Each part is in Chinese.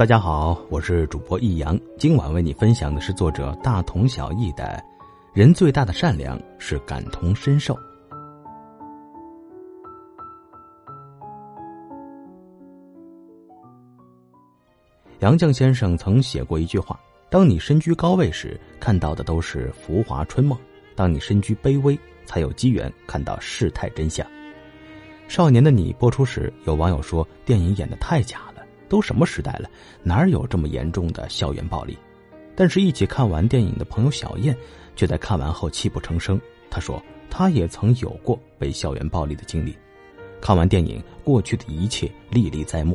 大家好，我是主播易阳，今晚为你分享的是作者大同小异的《人最大的善良是感同身受》。杨绛先生曾写过一句话：“当你身居高位时，看到的都是浮华春梦；当你身居卑微，才有机缘看到世态真相。”《少年的你》播出时，有网友说电影演的太假，都什么时代了，哪有这么严重的校园暴力？但是，一起看完电影的朋友小燕，却在看完后泣不成声。她说，她也曾有过被校园暴力的经历，看完电影，过去的一切历历在目。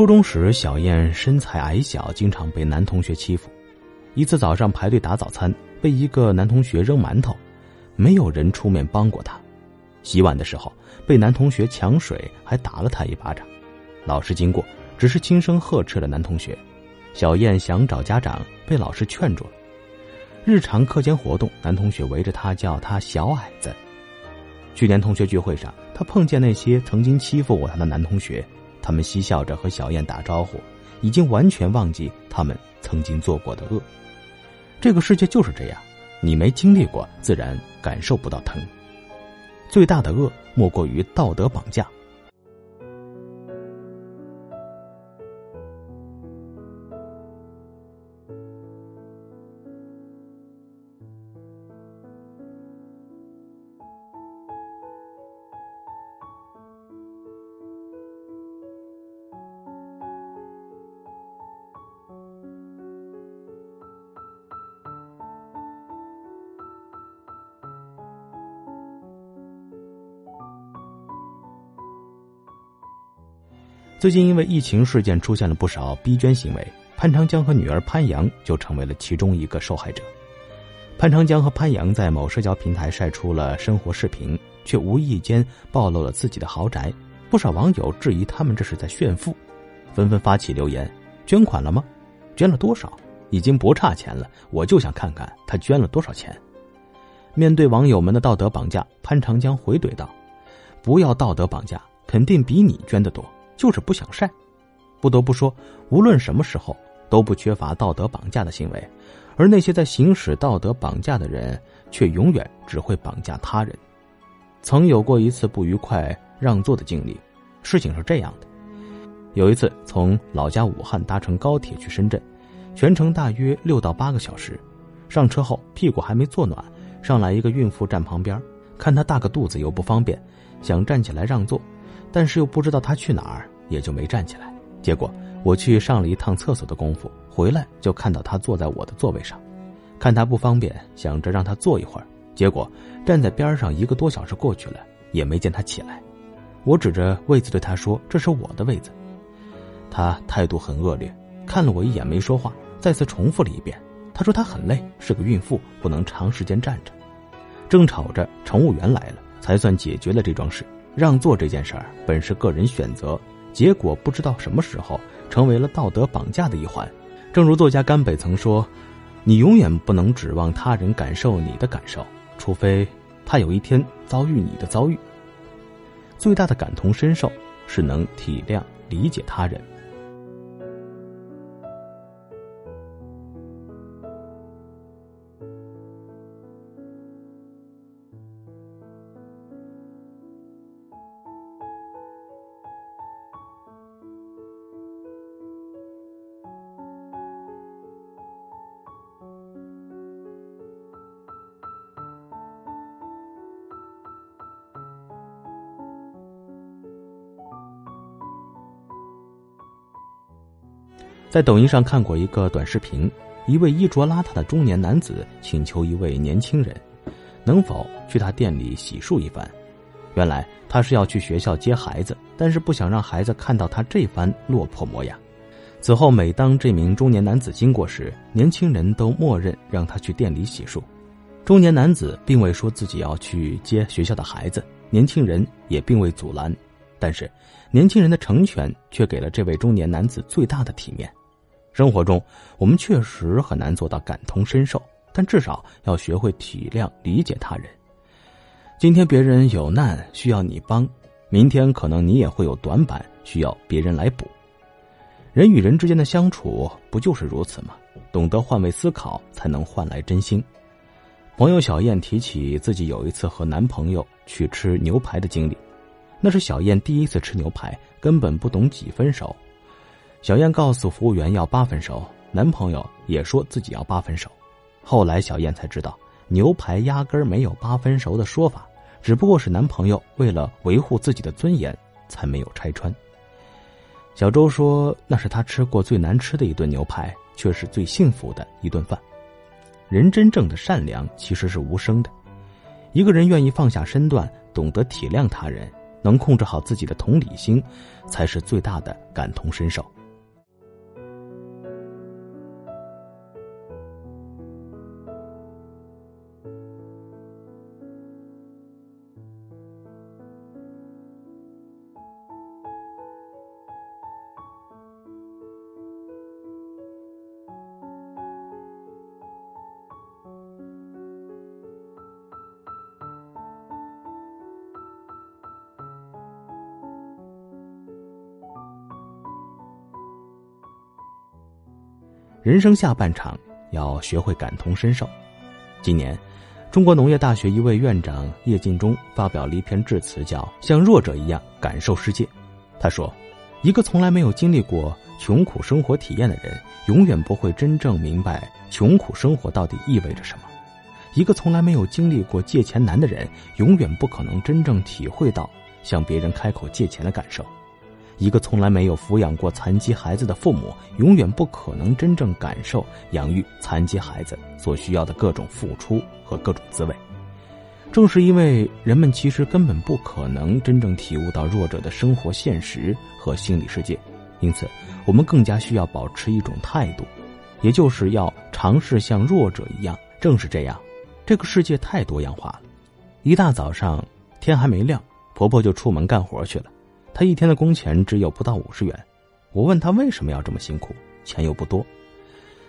初中时，小燕身材矮小，经常被男同学欺负。一次早上排队打早餐，被一个男同学扔馒头，没有人出面帮过他。洗碗的时候，被男同学抢水，还打了他一巴掌。老师经过，只是轻声呵斥了男同学。小燕想找家长，被老师劝住了。日常课间活动，男同学围着他叫他小矮子。去年同学聚会上，他碰见那些曾经欺负过他的男同学。他们嬉笑着和小燕打招呼，已经完全忘记他们曾经做过的恶。这个世界就是这样，你没经历过，自然感受不到疼。最大的恶，莫过于道德绑架。最近因为疫情事件出现了不少逼捐行为，潘长江和女儿潘阳就成为了其中一个受害者。潘长江和潘阳在某社交平台晒出了生活视频，却无意间暴露了自己的豪宅。不少网友质疑他们这是在炫富，纷纷发起留言：“捐款了吗？捐了多少？已经不差钱了，我就想看看他捐了多少钱。”面对网友们的道德绑架，潘长江回怼道：“不要道德绑架，肯定比你捐的多。”就是不想晒，不得不说，无论什么时候都不缺乏道德绑架的行为，而那些在行使道德绑架的人，却永远只会绑架他人。曾有过一次不愉快让座的经历，事情是这样的：有一次从老家武汉搭乘高铁去深圳，全程大约六到八个小时，上车后屁股还没坐暖，上来一个孕妇站旁边，看她大个肚子又不方便，想站起来让座。但是又不知道他去哪儿，也就没站起来。结果我去上了一趟厕所的功夫，回来就看到他坐在我的座位上。看他不方便，想着让他坐一会儿。结果站在边上一个多小时过去了，也没见他起来。我指着位子对他说：“这是我的位子。”他态度很恶劣，看了我一眼没说话，再次重复了一遍。他说他很累，是个孕妇，不能长时间站着。正吵着，乘务员来了，才算解决了这桩事。让座这件事儿本是个人选择，结果不知道什么时候成为了道德绑架的一环。正如作家甘北曾说：“你永远不能指望他人感受你的感受，除非他有一天遭遇你的遭遇。”最大的感同身受是能体谅、理解他人。在抖音上看过一个短视频，一位衣着邋遢的中年男子请求一位年轻人，能否去他店里洗漱一番。原来他是要去学校接孩子，但是不想让孩子看到他这番落魄模样。此后，每当这名中年男子经过时，年轻人都默认让他去店里洗漱。中年男子并未说自己要去接学校的孩子，年轻人也并未阻拦，但是年轻人的成全却给了这位中年男子最大的体面。生活中，我们确实很难做到感同身受，但至少要学会体谅、理解他人。今天别人有难需要你帮，明天可能你也会有短板需要别人来补。人与人之间的相处不就是如此吗？懂得换位思考，才能换来真心。朋友小燕提起自己有一次和男朋友去吃牛排的经历，那是小燕第一次吃牛排，根本不懂几分熟。小燕告诉服务员要八分熟，男朋友也说自己要八分熟。后来小燕才知道，牛排压根儿没有八分熟的说法，只不过是男朋友为了维护自己的尊严才没有拆穿。小周说，那是他吃过最难吃的一顿牛排，却是最幸福的一顿饭。人真正的善良其实是无声的，一个人愿意放下身段，懂得体谅他人，能控制好自己的同理心，才是最大的感同身受。人生下半场要学会感同身受。今年，中国农业大学一位院长叶劲忠发表了一篇致辞，叫《像弱者一样感受世界》。他说：“一个从来没有经历过穷苦生活体验的人，永远不会真正明白穷苦生活到底意味着什么；一个从来没有经历过借钱难的人，永远不可能真正体会到向别人开口借钱的感受。”一个从来没有抚养过残疾孩子的父母，永远不可能真正感受养育残疾孩子所需要的各种付出和各种滋味。正是因为人们其实根本不可能真正体悟到弱者的生活现实和心理世界，因此我们更加需要保持一种态度，也就是要尝试像弱者一样。正是这样，这个世界太多样化了。一大早上天还没亮，婆婆就出门干活去了。他一天的工钱只有不到五十元，我问他为什么要这么辛苦，钱又不多。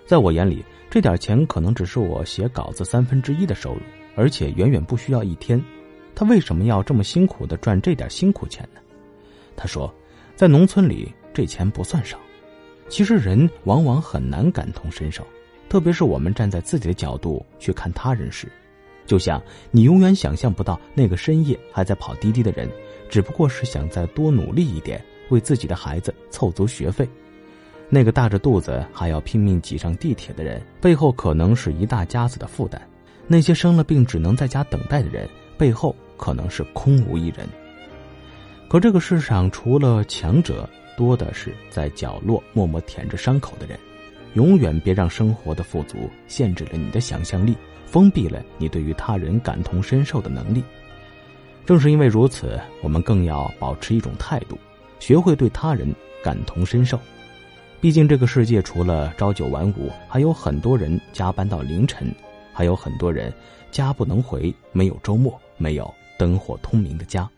在我眼里，这点钱可能只是我写稿子三分之一的收入，而且远远不需要一天。他为什么要这么辛苦的赚这点辛苦钱呢？他说，在农村里这钱不算少。其实人往往很难感同身受，特别是我们站在自己的角度去看他人时，就像你永远想象不到那个深夜还在跑滴滴的人。只不过是想再多努力一点，为自己的孩子凑足学费。那个大着肚子还要拼命挤上地铁的人，背后可能是一大家子的负担。那些生了病只能在家等待的人，背后可能是空无一人。可这个世上除了强者，多的是在角落默默舔着伤口的人。永远别让生活的富足限制了你的想象力，封闭了你对于他人感同身受的能力。正是因为如此，我们更要保持一种态度，学会对他人感同身受。毕竟这个世界除了朝九晚五，还有很多人加班到凌晨，还有很多人家不能回，没有周末，没有灯火通明的家。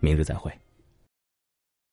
明日再会。